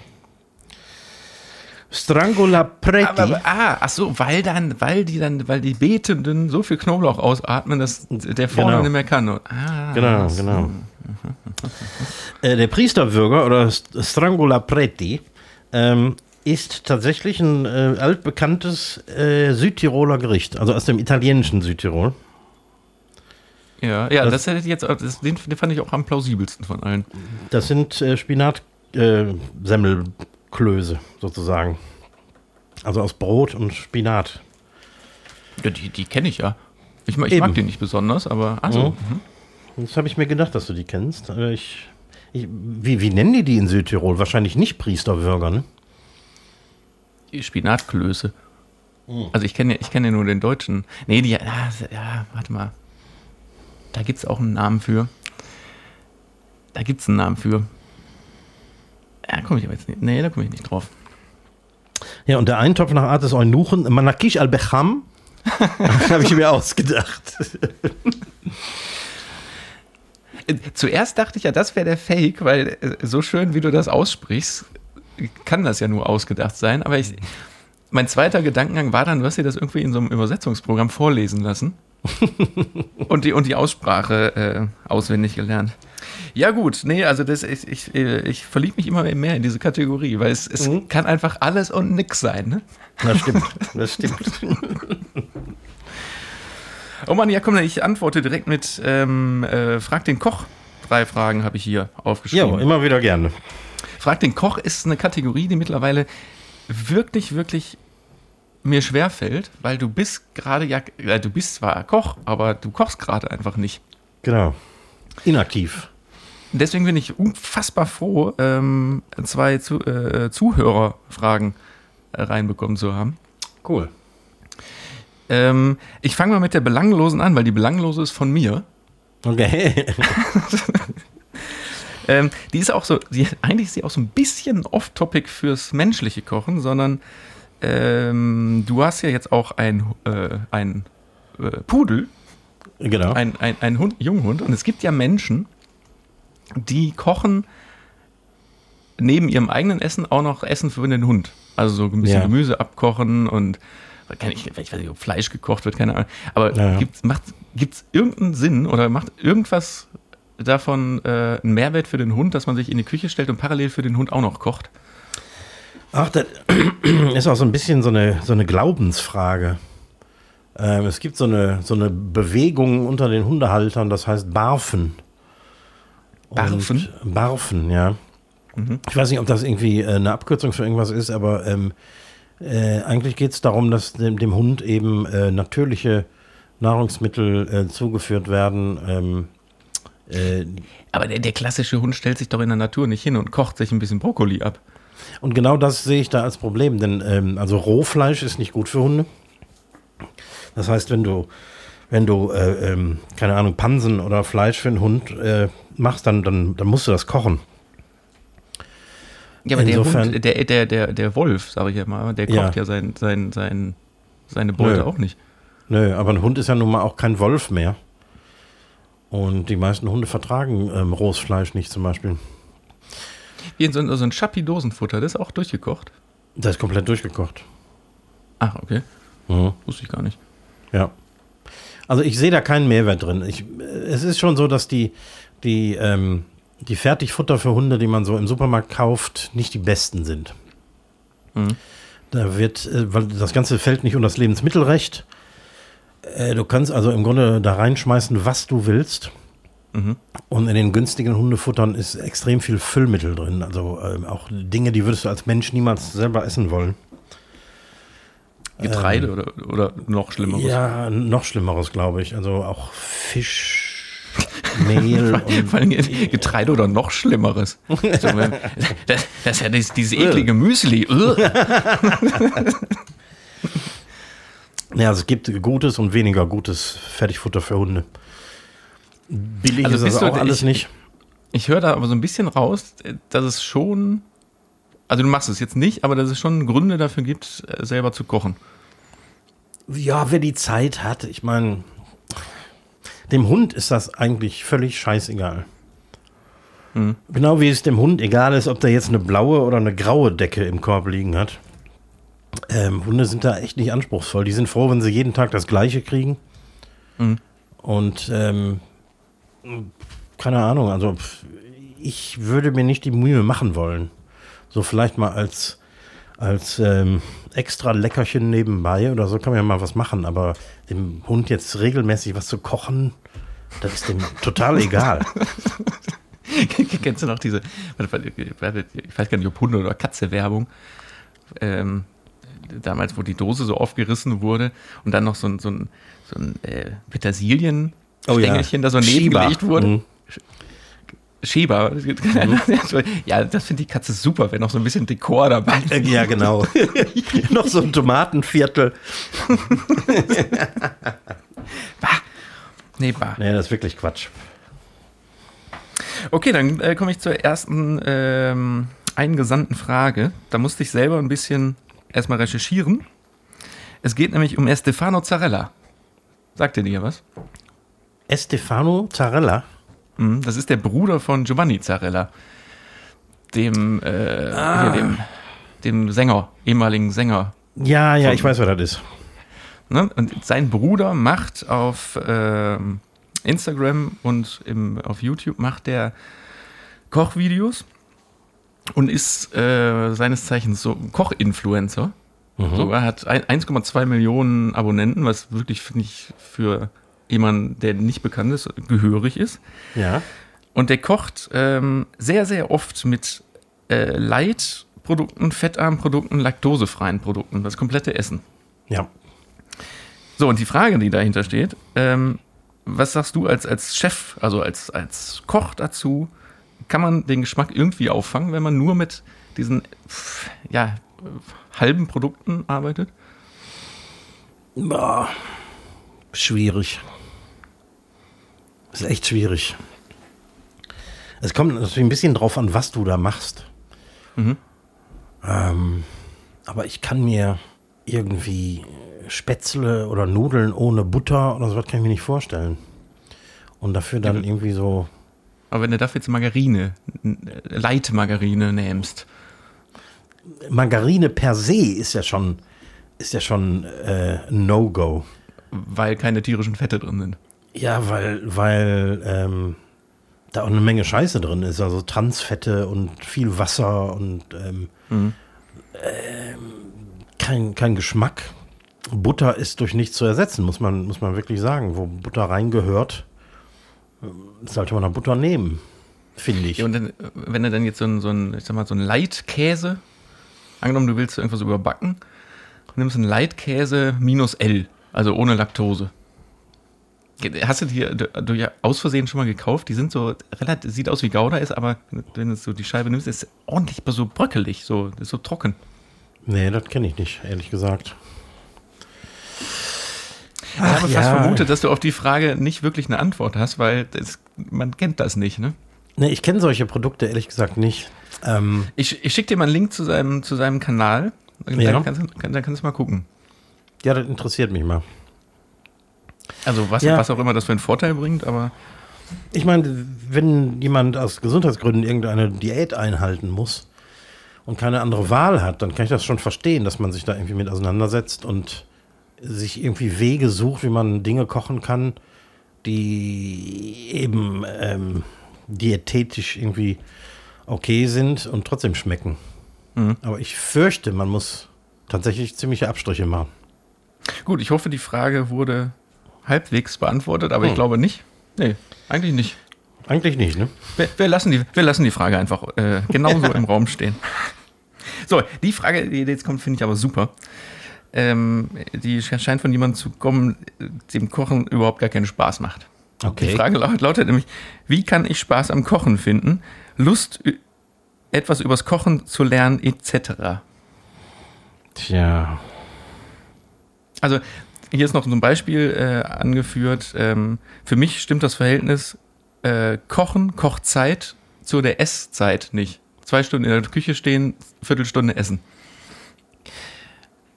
Strangola Preti. Aber, aber, ah, ach so, weil dann, weil die dann, weil die Betenden so viel Knoblauch ausatmen, dass der vorne Genau. nicht mehr kann. Ah, Genau, genau. Äh, der Priesterwürger oder St- Strangola Preti ähm, ist tatsächlich ein äh, altbekanntes äh, Südtiroler Gericht, also aus dem italienischen Südtirol. Ja, ja, Das- das, hätte ich jetzt, das, den, den fand ich auch am plausibelsten von allen. Das sind äh, Spinat-Semmelklöße sozusagen. Also aus Brot und Spinat. Ja, die, die kenne ich ja. Ich, mag- ich Eben. mag die nicht besonders, aber also, Mhm. Das habe ich mir gedacht, dass du die kennst. Ich, ich, wie, wie nennen die die in Südtirol? Wahrscheinlich nicht Priesterwürger, ne? die Spinatklöße. Also ich kenne ja, ich kenne nur den deutschen. Nee, die, ja, ja warte mal. Da gibt es auch einen Namen für. Da gibt es einen Namen für. Ja, komme ich aber jetzt nicht. Nee, da komme ich nicht drauf. Ja, und der Eintopf nach Art des Eunuchen, Manakish al-Becham, habe ich mir ausgedacht. Zuerst dachte ich ja, das wäre der Fake, weil äh, so schön, wie du das aussprichst, kann das ja nur ausgedacht sein. Aber ich, mein zweiter Gedankengang war dann, du hast dir das irgendwie in so einem Übersetzungsprogramm vorlesen lassen und die, und die Aussprache äh, auswendig gelernt. Ja gut, nee, also das, ich, ich, ich verliebe mich immer mehr in diese Kategorie, weil es, es Mhm. kann einfach alles und nix sein. Ne? Das stimmt, das stimmt. Oh Mann, ja komm, ich antworte direkt mit ähm, äh, Frag den Koch. Drei Fragen habe ich hier aufgeschrieben. Ja, immer wieder gerne. Frag den Koch ist eine Kategorie, die mittlerweile wirklich, wirklich mir schwerfällt, weil du bist gerade ja, äh, du bist zwar Koch, aber du kochst gerade einfach nicht. Genau. Inaktiv. Deswegen bin ich unfassbar froh, ähm, zwei zu, äh, Zuhörerfragen äh, reinbekommen zu haben. Cool. Ähm, ich fange mal mit der Belanglosen an, weil die Belanglose ist von mir. Okay. Ähm, die ist auch so, die, eigentlich ist sie auch so ein bisschen off-topic fürs menschliche Kochen, sondern ähm, du hast ja jetzt auch ein, äh, ein äh, Pudel, genau. ein, ein, ein Hund, Junghund, und es gibt ja Menschen, die kochen neben ihrem eigenen Essen auch noch Essen für den Hund. Also so ein bisschen Ja. Gemüse abkochen und ich, ich weiß nicht, ob Fleisch gekocht wird, keine Ahnung. Aber ja. gibt's macht gibt's irgendeinen Sinn oder macht irgendwas davon äh, einen Mehrwert für den Hund, dass man sich in die Küche stellt und parallel für den Hund auch noch kocht? Ach, das ist auch so ein bisschen so eine, so eine Glaubensfrage. Ähm, es gibt so eine, so eine Bewegung unter den Hundehaltern, das heißt Barfen. Und- Barfen? Barfen, ja. Ich weiß nicht, ob das irgendwie äh, eine Abkürzung für irgendwas ist, aber ähm, äh, eigentlich geht es darum, dass dem, dem Hund eben äh, natürliche Nahrungsmittel äh, zugeführt werden. Ähm, äh, Aber der, der klassische Hund stellt sich doch in der Natur nicht hin und kocht sich ein bisschen Brokkoli ab. Und genau das sehe ich da als Problem, denn ähm, also Rohfleisch ist nicht gut für Hunde. Das heißt, wenn du, wenn du, äh, ähm, keine Ahnung, Pansen oder Fleisch für einen Hund äh, machst, dann, dann, dann musst du das kochen. Ja, aber Insofern- der Hund, der, der, der, der Wolf, sage ich ja mal, der kocht Ja. ja, sein, sein, sein, seine Beute Nö. auch nicht. Nö, aber ein Hund ist ja nun mal auch kein Wolf mehr. Und die meisten Hunde vertragen ähm, rohes Fleisch nicht zum Beispiel. Wie in so, ein- so ein Schappi-Dosenfutter, das ist auch durchgekocht. Das ist komplett durchgekocht. Ach, okay. Mhm. Wusste ich gar nicht. Ja. Also ich sehe da keinen Mehrwert drin. Ich, es ist schon so, dass die, die, ähm, die Fertigfutter für Hunde, die man so im Supermarkt kauft, nicht die besten sind. Mhm. Da wird, äh, weil das Ganze fällt nicht unter das Lebensmittelrecht. Äh, du kannst also im Grunde da reinschmeißen, was du willst. Mhm. Und in den günstigen Hundefuttern ist extrem viel Füllmittel drin. Also äh, auch Dinge, die würdest du als Mensch niemals selber essen wollen. Getreide ähm, oder, oder noch Schlimmeres? Ja, noch Schlimmeres, glaube ich. Also auch Fisch. Mehl Vor allem Getreide oder noch Schlimmeres. Das, das, ist ja dieses, dieses eklige Müsli. ja, also es gibt gutes und weniger gutes Fertigfutter für Hunde. Billig also ist das auch alles ich, nicht. Ich, ich höre da aber so ein bisschen raus, dass es schon, also du machst es jetzt nicht, aber dass es schon Gründe dafür gibt, äh, selber zu kochen. Ja, wer die Zeit hat, ich meine, dem Hund ist das eigentlich völlig scheißegal. Hm. Genau wie es dem Hund egal ist, ob der jetzt eine blaue oder eine graue Decke im Korb liegen hat. Ähm, Hunde sind da echt nicht anspruchsvoll. Die sind froh, wenn sie jeden Tag das Gleiche kriegen. Mhm. Und ähm, keine Ahnung, also ich würde mir nicht die Mühe machen wollen. So vielleicht mal als, als ähm, extra Leckerchen nebenbei oder so kann man ja mal was machen, aber dem Hund jetzt regelmäßig was zu kochen, das ist dem total egal. Kennst du noch diese, ich weiß gar nicht, ob Hunde oder Katze Werbung, ähm, damals, wo die Dose so aufgerissen wurde und dann noch so ein, so ein, so ein äh, Petersilien oh, Stängelchen ja. da so nebengelegt wurde. Mhm. Schieber. Ja, das finde die Katze super, wenn noch so ein bisschen Dekor dabei ist. Ja, genau. noch so ein Tomatenviertel. bah. Nee, bah. Nee, das ist wirklich Quatsch. Okay, dann äh, komme ich zur ersten ähm, eingesandten Frage. Da musste ich selber ein bisschen erstmal recherchieren. Es geht nämlich um Estefano Zarella. Sagt ihr dir was? Estefano Zarella? Mhm, das ist der Bruder von Giovanni Zarella, dem, äh, ah. dem, dem Sänger, ehemaligen Sänger. Ja, ja, von, ich weiß, wer das ist. Ne? Und sein Bruder macht auf äh, Instagram und im, auf YouTube macht der Kochvideos und ist äh, seines Zeichens so Koch-Influencer. Mhm. Sogar hat 1,2 Millionen Abonnenten, was wirklich, finde ich, für jemand, der nicht bekannt ist, gehörig ist. Ja. Und der kocht ähm, sehr, sehr oft mit äh, Light-Produkten, fettarmen Produkten, laktosefreien Produkten, das komplette Essen. Ja. So, und die Frage, die dahinter steht, ähm, was sagst du als, als Chef, also als, als Koch dazu? Kann man den Geschmack irgendwie auffangen, wenn man nur mit diesen ja, halben Produkten arbeitet? Boah, schwierig. Ist echt schwierig. Es kommt natürlich ein bisschen drauf an, was du da machst. Mhm. Ähm, aber ich kann mir irgendwie Spätzle oder Nudeln ohne Butter oder sowas kann ich mir nicht vorstellen. Und dafür dann ja, irgendwie so. Aber wenn du dafür jetzt Margarine, Leitmargarine nimmst. Margarine per se ist ja schon, ist ja schon äh, No-Go. Weil keine tierischen Fette drin sind. Ja, weil, weil ähm, da auch eine Menge Scheiße drin ist. Also Transfette und viel Wasser und ähm, mhm. ähm, kein, kein Geschmack. Butter ist durch nichts zu ersetzen, muss man, muss man wirklich sagen. Wo Butter reingehört, sollte man auch Butter nehmen, finde ich. Ja, und dann, wenn du dann jetzt so ein, so ein, ich sag mal, so ein Leitkäse, angenommen, du willst irgendwas überbacken, nimmst einen Leitkäse minus L, also ohne Laktose. Hast du die du ja aus Versehen schon mal gekauft? Die sind so relativ, sieht aus wie Gouda ist, aber wenn du so die Scheibe nimmst, ist ordentlich so bröckelig, so, ist so trocken. Nee, das kenne ich nicht, ehrlich gesagt. ich habe ja. fast vermutet, dass du auf die Frage nicht wirklich eine Antwort hast, weil das, man kennt das nicht, ne? Nee, ich kenne solche Produkte ehrlich gesagt nicht. Ähm ich ich schicke dir mal einen Link zu seinem, zu seinem Kanal. Dann, ja. kannst, dann kannst du mal gucken. Ja, das interessiert mich mal. Also was, ja. was auch immer das für einen Vorteil bringt, aber. Ich meine, wenn jemand aus Gesundheitsgründen irgendeine Diät einhalten muss und keine andere Wahl hat, dann kann ich das schon verstehen, dass man sich da irgendwie mit auseinandersetzt und sich irgendwie Wege sucht, wie man Dinge kochen kann, die eben ähm, diätetisch irgendwie okay sind und trotzdem schmecken. Mhm. Aber ich fürchte, man muss tatsächlich ziemliche Abstriche machen. Gut, ich hoffe, die Frage wurde halbwegs beantwortet, aber hm. ich glaube nicht. Nee, eigentlich nicht. Eigentlich nicht, ne? Wir, wir lassen, die, wir lassen die Frage einfach äh, genauso im Raum stehen. So, die Frage, die jetzt kommt, finde ich aber super. Ähm, die scheint von jemandem zu kommen, dem Kochen überhaupt gar keinen Spaß macht. Okay. Die Frage lautet nämlich, wie kann ich Spaß am Kochen finden? Lust, etwas übers Kochen zu lernen, etc. Tja. Also, hier ist noch so ein Beispiel äh, angeführt. Ähm, für mich stimmt das Verhältnis äh, Kochen, Kochzeit zu der Esszeit nicht. Zwei Stunden in der Küche stehen, Viertelstunde essen.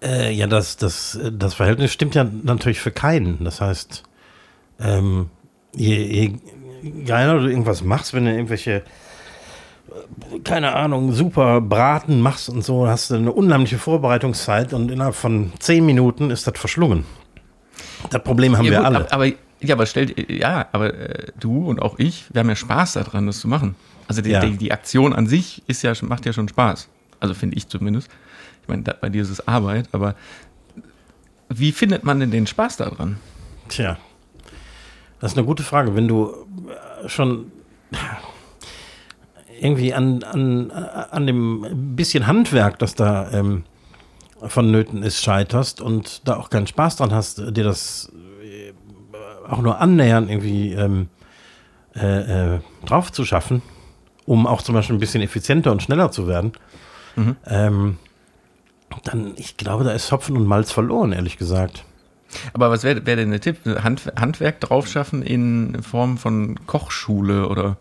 Äh, ja, das, das, das Verhältnis stimmt ja natürlich für keinen. Das heißt, ähm, je, je geiler du irgendwas machst, wenn du irgendwelche keine Ahnung, super Braten machst und so, hast du eine unheimliche Vorbereitungszeit und innerhalb von zehn Minuten ist das verschlungen. Das Problem haben ja, wir gut, alle. Aber, ja, aber stellt, ja, aber äh, du und auch ich, wir haben ja Spaß daran, das zu machen. Also die, ja. die, die, Aktion an sich ist ja, macht ja schon Spaß. Also finde ich zumindest. Ich meine, bei dir ist es Arbeit, aber wie findet man denn den Spaß daran? Tja, das ist eine gute Frage. Wenn du schon irgendwie an, an, an dem bisschen Handwerk, das da ähm, vonnöten ist, scheiterst und da auch keinen Spaß dran hast, dir das äh, auch nur annähernd irgendwie ähm, äh, äh, drauf zu schaffen, um auch zum Beispiel ein bisschen effizienter und schneller zu werden, mhm. ähm, dann, ich glaube, da ist Hopfen und Malz verloren, ehrlich gesagt. Aber was wäre wär denn der Tipp? Hand, Handwerk draufschaffen in Form von Kochschule oder?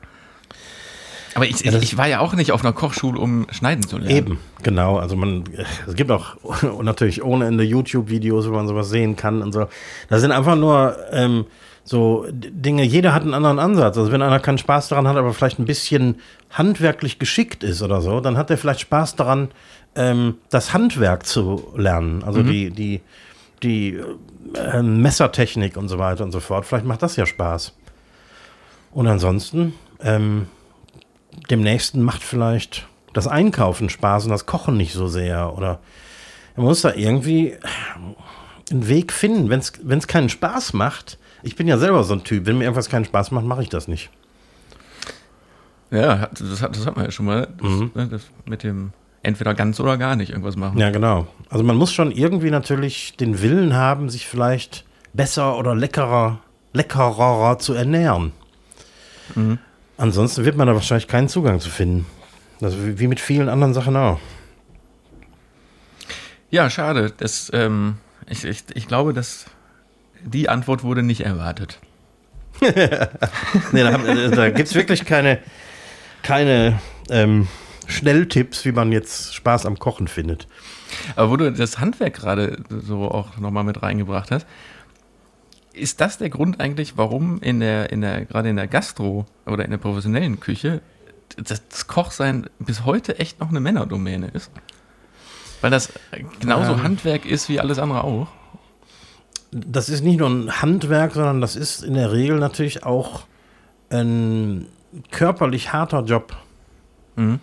Aber ich, ja, ich, war ja auch nicht auf einer Kochschule, um schneiden zu lernen. Eben, genau. Also man, es gibt auch natürlich ohne Ende YouTube-Videos, wo man sowas sehen kann und so. Da sind einfach nur ähm, so Dinge, jeder hat einen anderen Ansatz. Also wenn einer keinen Spaß daran hat, aber vielleicht ein bisschen handwerklich geschickt ist oder so, dann hat er vielleicht Spaß daran, ähm, das Handwerk zu lernen. Also mhm. die, die, die äh, Messertechnik und so weiter und so fort. Vielleicht macht das ja Spaß. Und ansonsten, ähm, dem Nächsten macht vielleicht das Einkaufen Spaß und das Kochen nicht so sehr. Oder man muss da irgendwie einen Weg finden. Wenn es keinen Spaß macht, ich bin ja selber so ein Typ, wenn mir irgendwas keinen Spaß macht, mache ich das nicht. Ja, das hat, das hat man ja schon mal. Das, mhm. Ne, das mit dem entweder ganz oder gar nicht irgendwas machen. Ja, genau. Also man muss schon irgendwie natürlich den Willen haben, sich vielleicht besser oder leckerer, leckerer zu ernähren. Mhm. Ansonsten wird man da wahrscheinlich keinen Zugang zu finden. Also wie mit vielen anderen Sachen auch. Ja, schade. Das, ähm, ich, ich, ich glaube, dass die Antwort wurde nicht erwartet. nee, da, da gibt es wirklich keine, keine ähm, Schnelltipps, wie man jetzt Spaß am Kochen findet. Aber wo du das Handwerk gerade so auch nochmal mit reingebracht hast, ist das der Grund eigentlich, warum in der, in der, gerade in der Gastro oder in der professionellen Küche das Kochsein bis heute echt noch eine Männerdomäne ist? Weil das genauso ähm, Handwerk ist wie alles andere auch. Das ist nicht nur ein Handwerk, sondern das ist in der Regel natürlich auch ein körperlich harter Job. Mhm.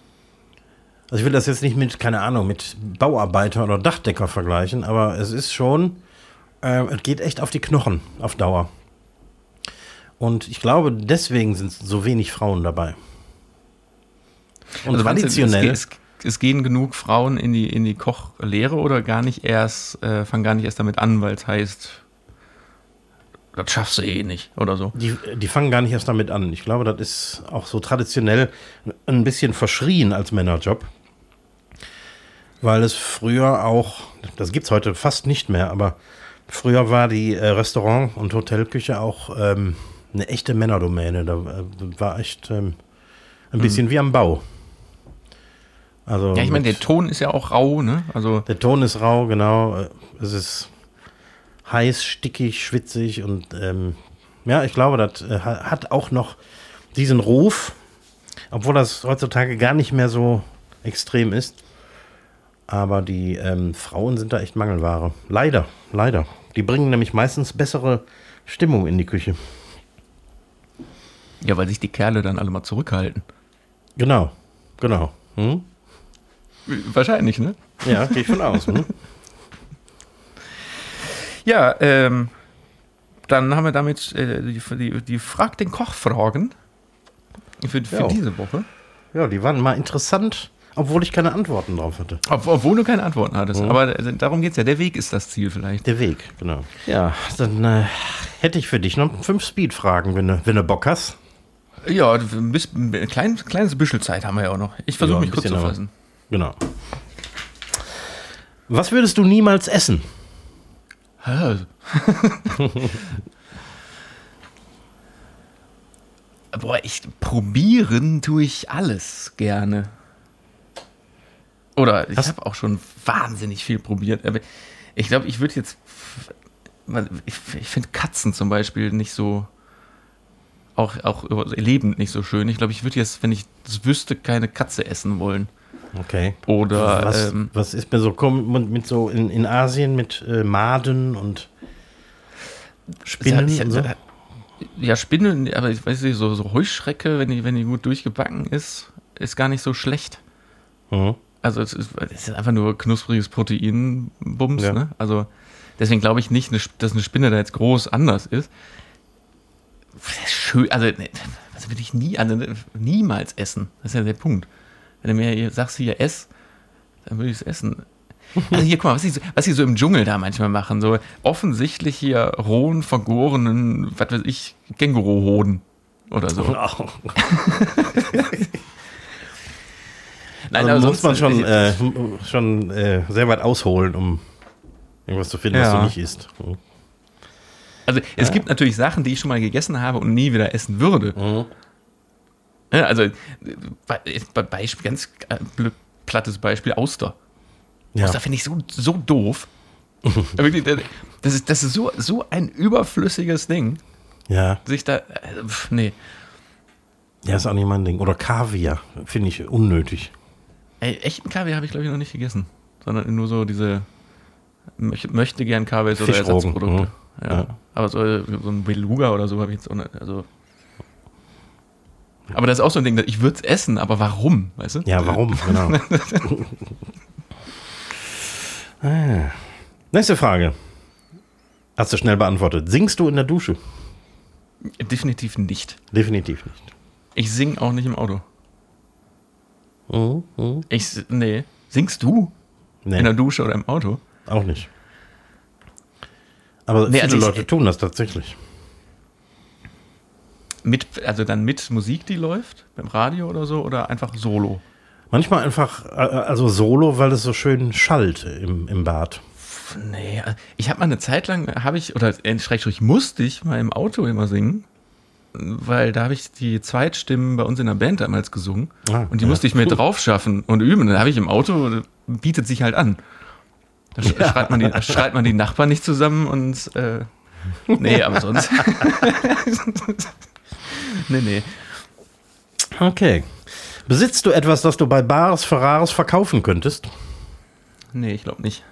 Also ich will das jetzt nicht mit, keine Ahnung, mit Bauarbeiter oder Dachdecker vergleichen, aber es ist schon äh, es geht echt auf die Knochen auf Dauer. Und ich glaube, deswegen sind so wenig Frauen dabei. Und also traditionell. Es, es, gehen genug Frauen in die, in die Kochlehre oder gar nicht erst, äh, fangen gar nicht erst damit an, weil es heißt, das schaffst du eh nicht oder so. Die, die fangen gar nicht erst damit an. Ich glaube, das ist auch so traditionell ein bisschen verschrien als Männerjob. Weil es früher auch, das gibt es heute fast nicht mehr, aber Früher war die äh, Restaurant- und Hotelküche auch ähm, eine echte Männerdomäne. Da äh, war echt ähm, ein bisschen mhm. wie am Bau. Also ja, ich meine, der Ton ist ja auch rau, ne? Also der Ton ist rau, genau. Es ist heiß, stickig, schwitzig und ähm, ja, ich glaube, das äh, hat auch noch diesen Ruf, obwohl das heutzutage gar nicht mehr so extrem ist. Aber die ähm, Frauen sind da echt Mangelware. Leider, leider. Die bringen nämlich meistens bessere Stimmung in die Küche. Ja, weil sich die Kerle dann alle mal zurückhalten. Genau, genau. Hm? Wahrscheinlich, ne? Ja, gehe ich von aus. Hm? Ja, ähm, dann haben wir damit äh, die, die, die Frag den Koch-Fragen für, für Ja. diese Woche. Ja, die waren mal interessant, obwohl ich keine Antworten drauf hatte. Ob, obwohl du keine Antworten hattest. Aber äh, darum geht es ja. Der Weg ist das Ziel vielleicht. Der Weg, genau. Ja, dann äh, hätte ich für dich noch fünf Speed-Fragen, wenn du, wenn du Bock hast. Ja, ein klein, kleines bisschen Zeit haben wir ja auch noch. Ich versuche Ja, mich kurz zu fassen. Genau. Was würdest du niemals essen? Boah, ich probieren tue ich alles gerne. Oder ich habe auch schon wahnsinnig viel probiert. Aber ich glaube, ich würde jetzt. Ich, ich finde Katzen zum Beispiel nicht so. Auch, auch lebend nicht so schön. Ich glaube, ich würde jetzt, wenn ich es wüsste, keine Katze essen wollen. Okay. Oder. was, ähm, was ist mir so komm, mit, mit so in, in Asien mit äh, Maden und Spinnen ich, und so? Ja, Spinnen, aber ich weiß nicht, so, so Heuschrecke, wenn die, wenn die gut durchgebacken ist, ist gar nicht so schlecht. Mhm. Also es ist, es ist einfach nur knuspriges Proteinbums, Ja. ne? Also deswegen glaube ich nicht, Sp- dass eine Spinne da jetzt groß anders ist. Schön, also ne, das würde ich nie, also, niemals essen. Das ist ja der Punkt. Wenn du mir hier sagst, hier ess, dann würde ich es essen. Also hier, guck mal, was sie, so, was sie so im Dschungel da manchmal machen, so offensichtlich hier rohen, vergorenen, was weiß ich, Känguruhoden oder so. Auch. Nein, also muss man schon, äh, schon äh, sehr weit ausholen, um irgendwas zu finden, was Ja. du nicht isst. Mhm. Also es gibt natürlich Sachen, die ich schon mal gegessen habe und nie wieder essen würde. Ja, also äh, Be Be Beispiel, ganz äh, plattes Beispiel, Auster. Ja. Auster finde ich so, so doof. Das ist, das ist so, so ein überflüssiges Ding. ja, Sich da, äh, nee. ja, ist auch nicht mein Ding. Oder Kaviar, finde ich unnötig. Ey, echten Kaviar habe ich, glaube ich, noch nicht gegessen. Sondern nur so diese möch, möchte gern Kaviar oder Ersatzprodukte. mhm. Ja. Ja. Aber so, so ein Beluga oder so habe ich jetzt auch nicht. Also. Aber das ist auch so ein Ding, ich würde es essen, aber warum? Weißt du? Ja, warum? Genau. ah. Nächste Frage. Hast du schnell beantwortet. Singst du in der Dusche? Definitiv nicht. Definitiv nicht. Ich sing auch nicht im Auto. Mhm, mhm. Ich, nee. Singst du Nee, in der Dusche oder im Auto? auch nicht. Aber Nee, viele also ich- Leute tun das tatsächlich. Mit, also dann mit Musik, die läuft, beim Radio oder so, oder einfach solo? Manchmal einfach, äh, also solo, weil es so schön schallt im, im Bad. Nee, äh, ich habe mal eine Zeit lang, habe ich, oder äh, schrägstrich musste ich mal im Auto immer singen, weil da habe ich die Zweitstimmen bei uns in der Band damals gesungen Ah, und die ja. musste ich mir drauf schaffen und üben. Dann habe ich im Auto, bietet sich halt an. Da Ja. schreit, man die, schreit man die Nachbarn nicht zusammen und, äh, nee, aber sonst. nee, nee. Okay. Besitzt du etwas, das du bei Bares Ferraris verkaufen könntest? Nee, ich glaube nicht.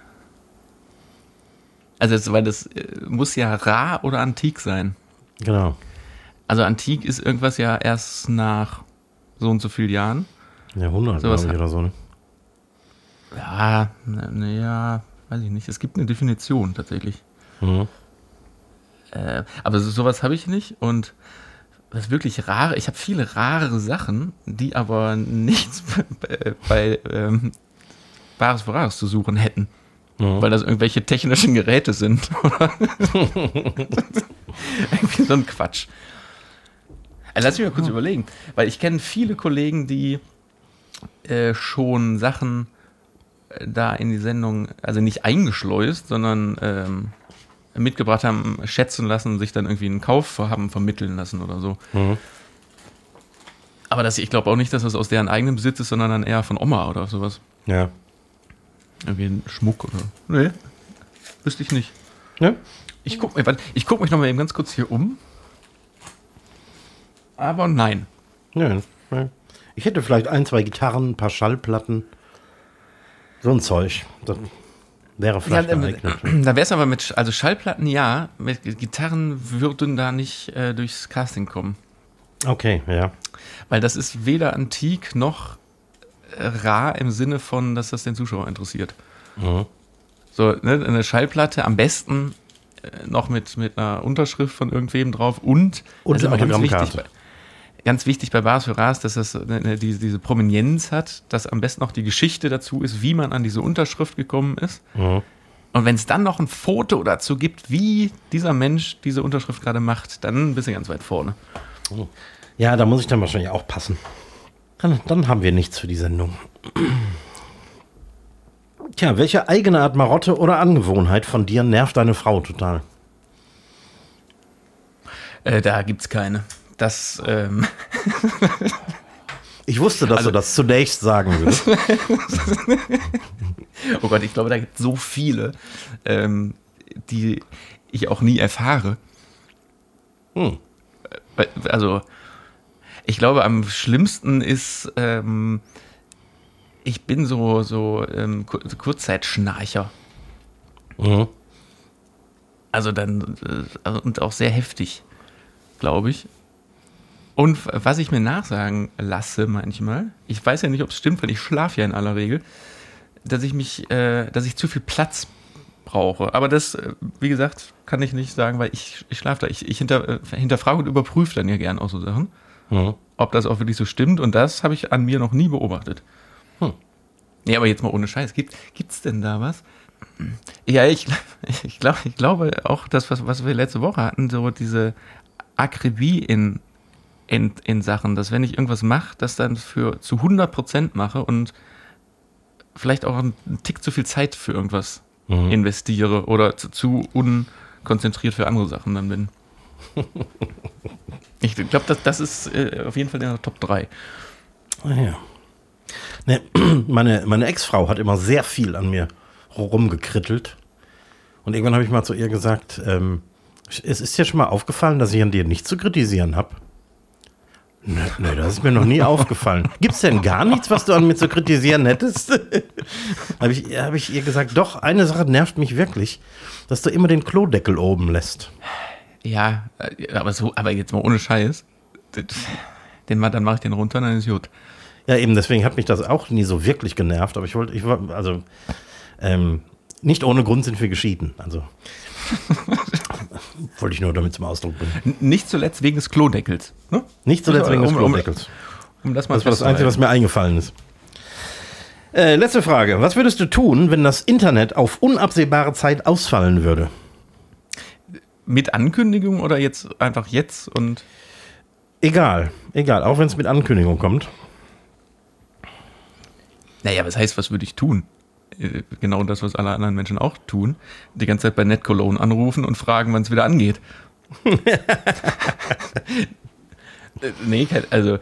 Also, das, weil das äh, muss ja rar oder antik sein. Genau. Also antik ist irgendwas ja erst nach so und so vielen Jahren. Ja, 100, Sowas glaube ich, oder so. Ne? Ja, naja, weiß ich nicht. Es gibt eine Definition tatsächlich. Mhm. Äh, aber so, sowas habe ich nicht. Und das wirklich rare, ich habe viele rare Sachen, die aber nichts bei, bei ähm, Bares Vorares zu suchen hätten. Mhm. Weil das irgendwelche technischen Geräte sind. Oder Irgendwie so ein Quatsch. Also lass mich mal kurz überlegen. Weil ich kenne viele Kollegen, die äh, schon Sachen äh, da in die Sendung, also nicht eingeschleust, sondern ähm, mitgebracht haben, schätzen lassen und sich dann irgendwie einen Kauf haben vermitteln lassen oder so. Mhm. Aber das, ich glaube auch nicht, dass das aus deren eigenem Besitz ist, sondern dann eher von Oma oder sowas. Ja. Irgendwie ein Schmuck oder. Nee. Wüsste ich nicht. Ne? Ich gucke guck mich noch mal eben ganz kurz hier um. Aber nein. Ja. Ich hätte vielleicht ein, zwei Gitarren, ein paar Schallplatten. So ein Zeug. Das wäre vielleicht Ja, geeignet. ähm, da wäre es aber mit, also Schallplatten ja, mit Gitarren würden da nicht äh, durchs Casting kommen. Okay, ja. Weil das ist weder antik noch rar im Sinne von, dass das den Zuschauer interessiert. Mhm. So, ne, eine Schallplatte am besten äh, noch mit, mit einer Unterschrift von irgendwem drauf und, und das ist eine ganz wichtig. Ganz wichtig bei Bars für Ras, dass das eine, diese, diese Prominenz hat, dass am besten noch die Geschichte dazu ist, wie man an diese Unterschrift gekommen ist. Mhm. Und wenn es dann noch ein Foto dazu gibt, wie dieser Mensch diese Unterschrift gerade macht, dann bist du ganz weit vorne. Ja, da muss ich dann wahrscheinlich auch passen. Dann, dann haben wir nichts für die Sendung. Tja, welche eigene Art Marotte oder Angewohnheit von dir nervt deine Frau total? Äh, da gibt's keine. Das, ähm, Ich wusste, dass Also- du das zunächst sagen würdest. oh Gott, ich glaube, da gibt es so viele, ähm, die ich auch nie erfahre. Hm. Weil- Also, ich glaube, am schlimmsten ist, ähm, ich bin so, so ähm, Kur- Kurzzeitschnarcher. Mhm. Also dann, äh, und auch sehr heftig, glaube ich. Und was ich mir nachsagen lasse manchmal, ich weiß ja nicht, ob es stimmt, weil ich schlafe ja in aller Regel, dass ich mich, äh, dass ich zu viel Platz brauche. Aber das, äh, wie gesagt, kann ich nicht sagen, weil ich, ich schlafe da. Ich, ich hinter, äh, hinterfrage und überprüfe dann ja gern auch so Sachen, Mhm. ob das auch wirklich so stimmt. Und das habe ich an mir noch nie beobachtet. Hm. Nee, aber jetzt mal ohne Scheiß. Gibt es denn da was? Ja, ich, ich, glaub, ich glaube auch, das, was, was wir letzte Woche hatten, so diese Akribie in, in, in Sachen, dass wenn ich irgendwas mache, das dann für zu 100% mache und vielleicht auch einen Tick zu viel Zeit für irgendwas Mhm. investiere oder zu, zu unkonzentriert für andere Sachen dann bin. Ich glaube, das, das ist äh, auf jeden Fall in der Top 3. Ah, ja. Ne, meine meine Ex-Frau hat immer sehr viel an mir rumgekrittelt. Und irgendwann habe ich mal zu ihr gesagt, ähm, es ist dir schon mal aufgefallen, dass ich an dir nicht zu kritisieren habe. Nö, nö, das ist mir noch nie aufgefallen. Gibt es denn gar nichts, was du an mir zu kritisieren hättest? habe ich, hab ich ihr gesagt, doch, eine Sache nervt mich wirklich, dass du immer den Klodeckel oben lässt. Ja, äh, aber so, aber jetzt mal ohne Scheiß. Den dann mache ich den runter, dann ist gut. Ja, eben, deswegen hat mich das auch nie so wirklich genervt, aber ich wollte, ich war, also, ähm, nicht ohne Grund sind wir geschieden. Also, wollte ich nur damit zum Ausdruck bringen. Nicht zuletzt wegen des Klodeckels. Ne? Nicht zuletzt wegen des Um- um- Klodeckels. Um das mal Das war das Einzige, was mir eingefallen ist. Äh, letzte Frage. Was würdest du tun, wenn das Internet auf unabsehbare Zeit ausfallen würde? Mit Ankündigung oder jetzt einfach jetzt und. Egal, egal, auch wenn es mit Ankündigung kommt. Naja, was heißt, was würde ich tun? Äh, Genau das, was alle anderen Menschen auch tun. Die ganze Zeit bei NetCologne anrufen und fragen, wann es wieder angeht. Nee, also.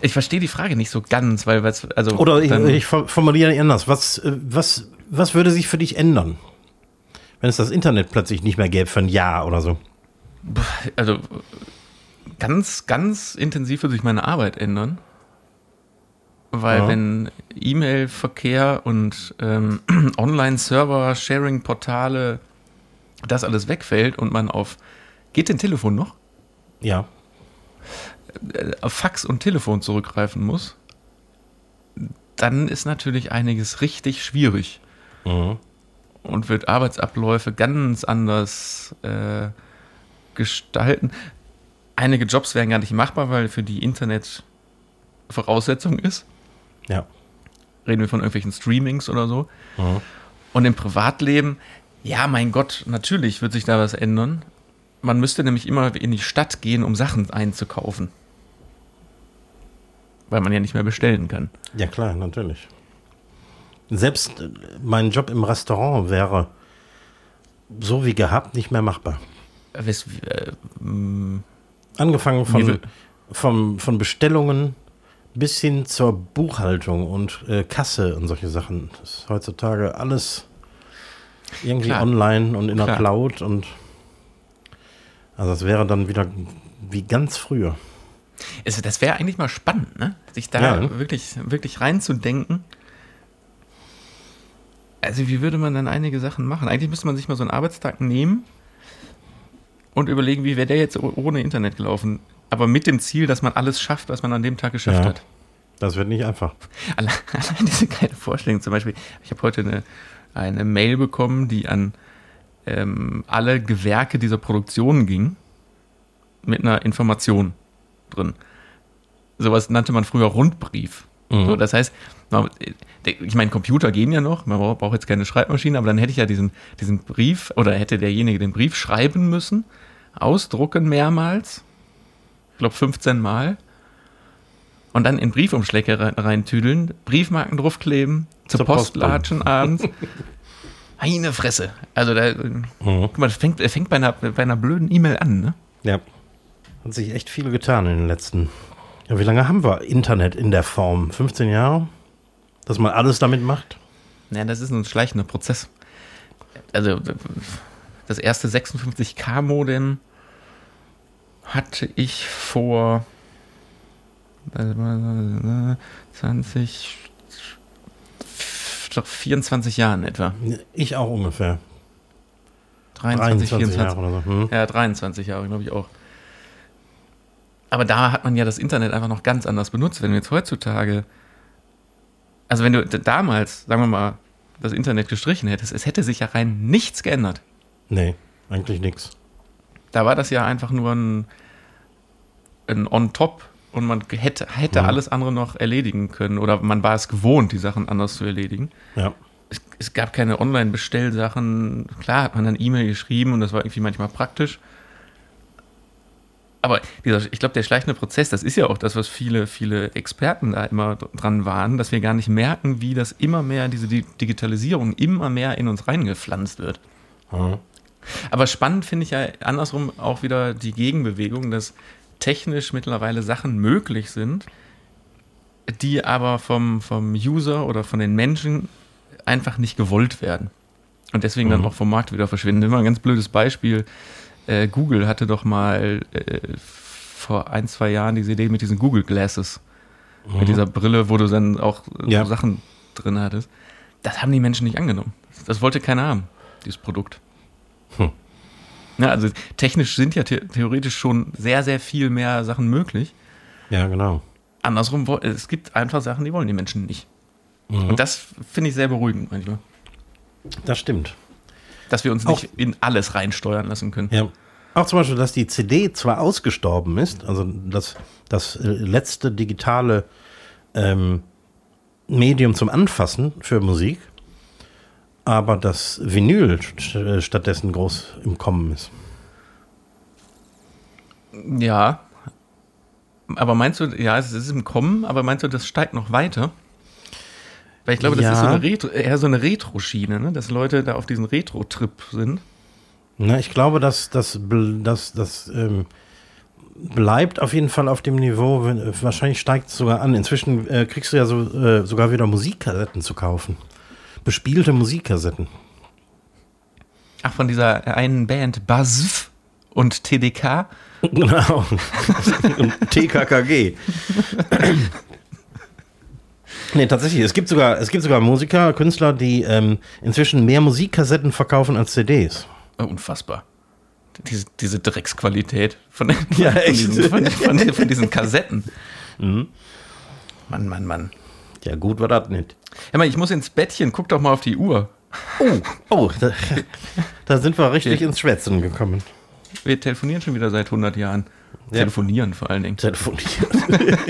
Ich verstehe die Frage nicht so ganz, weil was, also. Oder ich, ich for- formuliere anders. Was, äh, was, was würde sich für dich ändern, wenn es das Internet plötzlich nicht mehr gäbe für ein Jahr oder so? also ganz, ganz intensiv würde sich meine Arbeit ändern. Weil Ja. wenn E-Mail-Verkehr und ähm, Online-Server, Sharing-Portale, das alles wegfällt und man auf, geht denn Telefon noch? Ja. Äh, Auf Fax und Telefon zurückgreifen muss, dann ist natürlich einiges richtig schwierig Mhm. und wird Arbeitsabläufe ganz anders äh, gestalten. Einige Jobs wären gar nicht machbar, weil für die Internet Voraussetzung ist. Ja. Reden wir von irgendwelchen Streamings oder so. Mhm. Und im Privatleben, ja, mein Gott, natürlich wird sich da was ändern. Man müsste nämlich immer in die Stadt gehen, um Sachen einzukaufen. Weil man ja nicht mehr bestellen kann. Ja, klar, natürlich. Selbst äh, mein Job im Restaurant wäre so wie gehabt nicht mehr machbar. Wes- äh, mh, Angefangen von, vom, von Bestellungen bis hin zur Buchhaltung und äh, Kasse und solche Sachen. Das ist heutzutage alles irgendwie Klar. online und in der Klar. Cloud und also es wäre dann wieder wie ganz früher. Also das wäre eigentlich mal spannend, ne? Sich da Ja, wirklich, wirklich reinzudenken. Also wie würde man dann einige Sachen machen? Eigentlich müsste man sich mal so einen Arbeitstag nehmen und überlegen, wie wäre der jetzt ohne Internet gelaufen. Aber mit dem Ziel, dass man alles schafft, was man an dem Tag geschafft Ja. hat. Das wird nicht einfach. Allein, allein diese geile Vorstellung zum Beispiel. Ich habe heute eine, eine Mail bekommen, die an ähm, alle Gewerke dieser Produktion ging, mit einer Information drin. Sowas nannte man früher Rundbrief. Mhm. So, das heißt, ich meine, Computer gehen ja noch, man braucht jetzt keine Schreibmaschine, aber dann hätte ich ja diesen, diesen Brief oder hätte derjenige den Brief schreiben müssen, ausdrucken mehrmals, glaube 15 Mal, und dann in Briefumschläge rein- reintüdeln, Briefmarken draufkleben, zur, Zur Post latschen abends. Eine Fresse. Also da, Mhm. guck mal, das fängt, das fängt bei, einer, bei einer blöden E-Mail an, ne? Ja. Hat sich echt viel getan in den letzten. Ja, wie lange haben wir Internet in der Form? 15 Jahre? Dass man alles damit macht? Ja, das ist ein schleichender Prozess. Also das erste 56K-Modem hatte ich vor äh, 20, doch 24 Jahren etwa. Ich auch ungefähr. 23, 23 24. Jahre oder so. Hm? Ja, 23 Jahre, glaube ich auch. Aber da hat man ja das Internet einfach noch ganz anders benutzt. Wenn du jetzt heutzutage, also wenn du damals, sagen wir mal, das Internet gestrichen hättest, es hätte sich ja rein nichts geändert. Nee, eigentlich nichts. Da war das ja einfach nur ein, ein On-Top und man hätte, hätte Ja. alles andere noch erledigen können oder man war es gewohnt, die Sachen anders zu erledigen. Ja. Es, es gab keine Online-Bestellsachen. Klar hat man dann E-Mail geschrieben und das war irgendwie manchmal praktisch. Aber dieser, ich glaube, der schleichende Prozess, das ist ja auch das, was viele, viele Experten da immer dran waren, dass wir gar nicht merken, wie das immer mehr, diese Di- Digitalisierung immer mehr in uns reingepflanzt wird. Hm. Aber spannend finde ich ja andersrum auch wieder die Gegenbewegung, dass technisch mittlerweile Sachen möglich sind, die aber vom, vom User oder von den Menschen einfach nicht gewollt werden. Und deswegen dann Mhm. auch vom Markt wieder verschwinden. Immer ein ganz blödes Beispiel. Äh, Google hatte doch mal äh, vor ein, zwei Jahren diese Idee mit diesen Google Glasses. Mit dieser Brille, wo du dann auch äh, Ja. so Sachen drin hattest. Das haben die Menschen nicht angenommen. Das wollte keiner haben, dieses Produkt. Hm. Ja, also technisch sind ja the theoretisch schon sehr, sehr viel mehr Sachen möglich. Ja, genau. Andersrum, es gibt einfach Sachen, die wollen die Menschen nicht. Mhm. Und das finde ich sehr beruhigend manchmal. Das stimmt. Dass wir uns Auch- nicht in alles reinsteuern lassen können. Ja. Auch zum Beispiel, dass die CD zwar ausgestorben ist, also das, das äh, letzte digitale ähm, Medium zum Anfassen für Musik, aber das Vinyl st- stattdessen groß im Kommen ist. Ja. Aber meinst du, ja, es ist im Kommen, aber meinst du, das steigt noch weiter? Weil ich glaube, das Ja. ist so eine Retro, eher so eine Retro-Schiene, ne? dass Leute da auf diesen Retro-Trip sind. Na, ich glaube, dass das, das, das ähm, bleibt auf jeden Fall auf dem Niveau. Wenn, wahrscheinlich steigt es sogar an. Inzwischen äh, kriegst du ja so, äh, sogar wieder Musikkassetten zu kaufen. Bespielte Musikkassetten. Ach, von dieser einen Band Buzz und TDK. Genau. Und TKKG. nee, tatsächlich. Es gibt sogar, es gibt sogar Musiker, Künstler, die ähm, inzwischen mehr Musikkassetten verkaufen als CDs. Oh, unfassbar. Diese, diese Drecksqualität von, Ja, von, diesen, von, von, von diesen Kassetten. Mhm. Mann, Mann, Mann. Ja, gut war das nicht. Hör mal, ich muss ins Bettchen. Guck doch mal auf die Uhr. Oh, oh, da, da sind wir richtig ins Schwätzen gekommen. Wir telefonieren schon wieder seit 100 Jahren. Ja. Telefonieren vor allen Dingen. Telefoniert.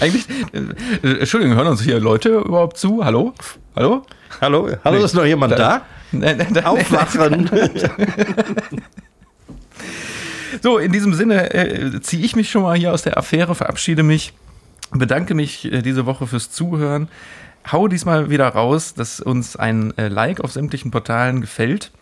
Eigentlich, äh, Entschuldigung, hören uns hier Leute überhaupt zu? Hallo? Hallo? Hallo, hallo, Nee. ist noch jemand da? Nein, nein, nein, Aufwachen. So, in diesem Sinne äh, ziehe ich mich schon mal hier aus der Affäre, verabschiede mich, bedanke mich äh, diese Woche fürs Zuhören. Hau diesmal wieder raus, dass uns ein äh, Like auf sämtlichen Portalen gefällt.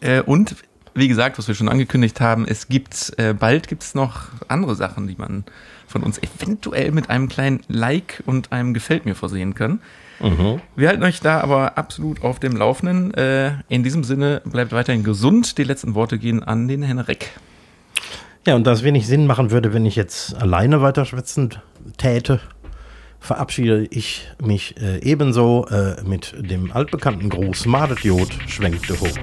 Äh, und wie gesagt, was wir schon angekündigt haben, es gibt bald gibt es noch andere Sachen, die man von uns eventuell mit einem kleinen Like und einem Gefällt mir versehen kann. Wir halten euch da aber absolut auf dem Laufenden. In diesem Sinne bleibt weiterhin gesund. Die letzten Worte gehen an den Herrn Reck. Ja, und da es wenig Sinn machen würde, wenn ich jetzt alleine weiter schwitzend täte, verabschiede ich mich äh, ebenso äh, mit dem altbekannten Gruß Madet Jod schwenkte Hut.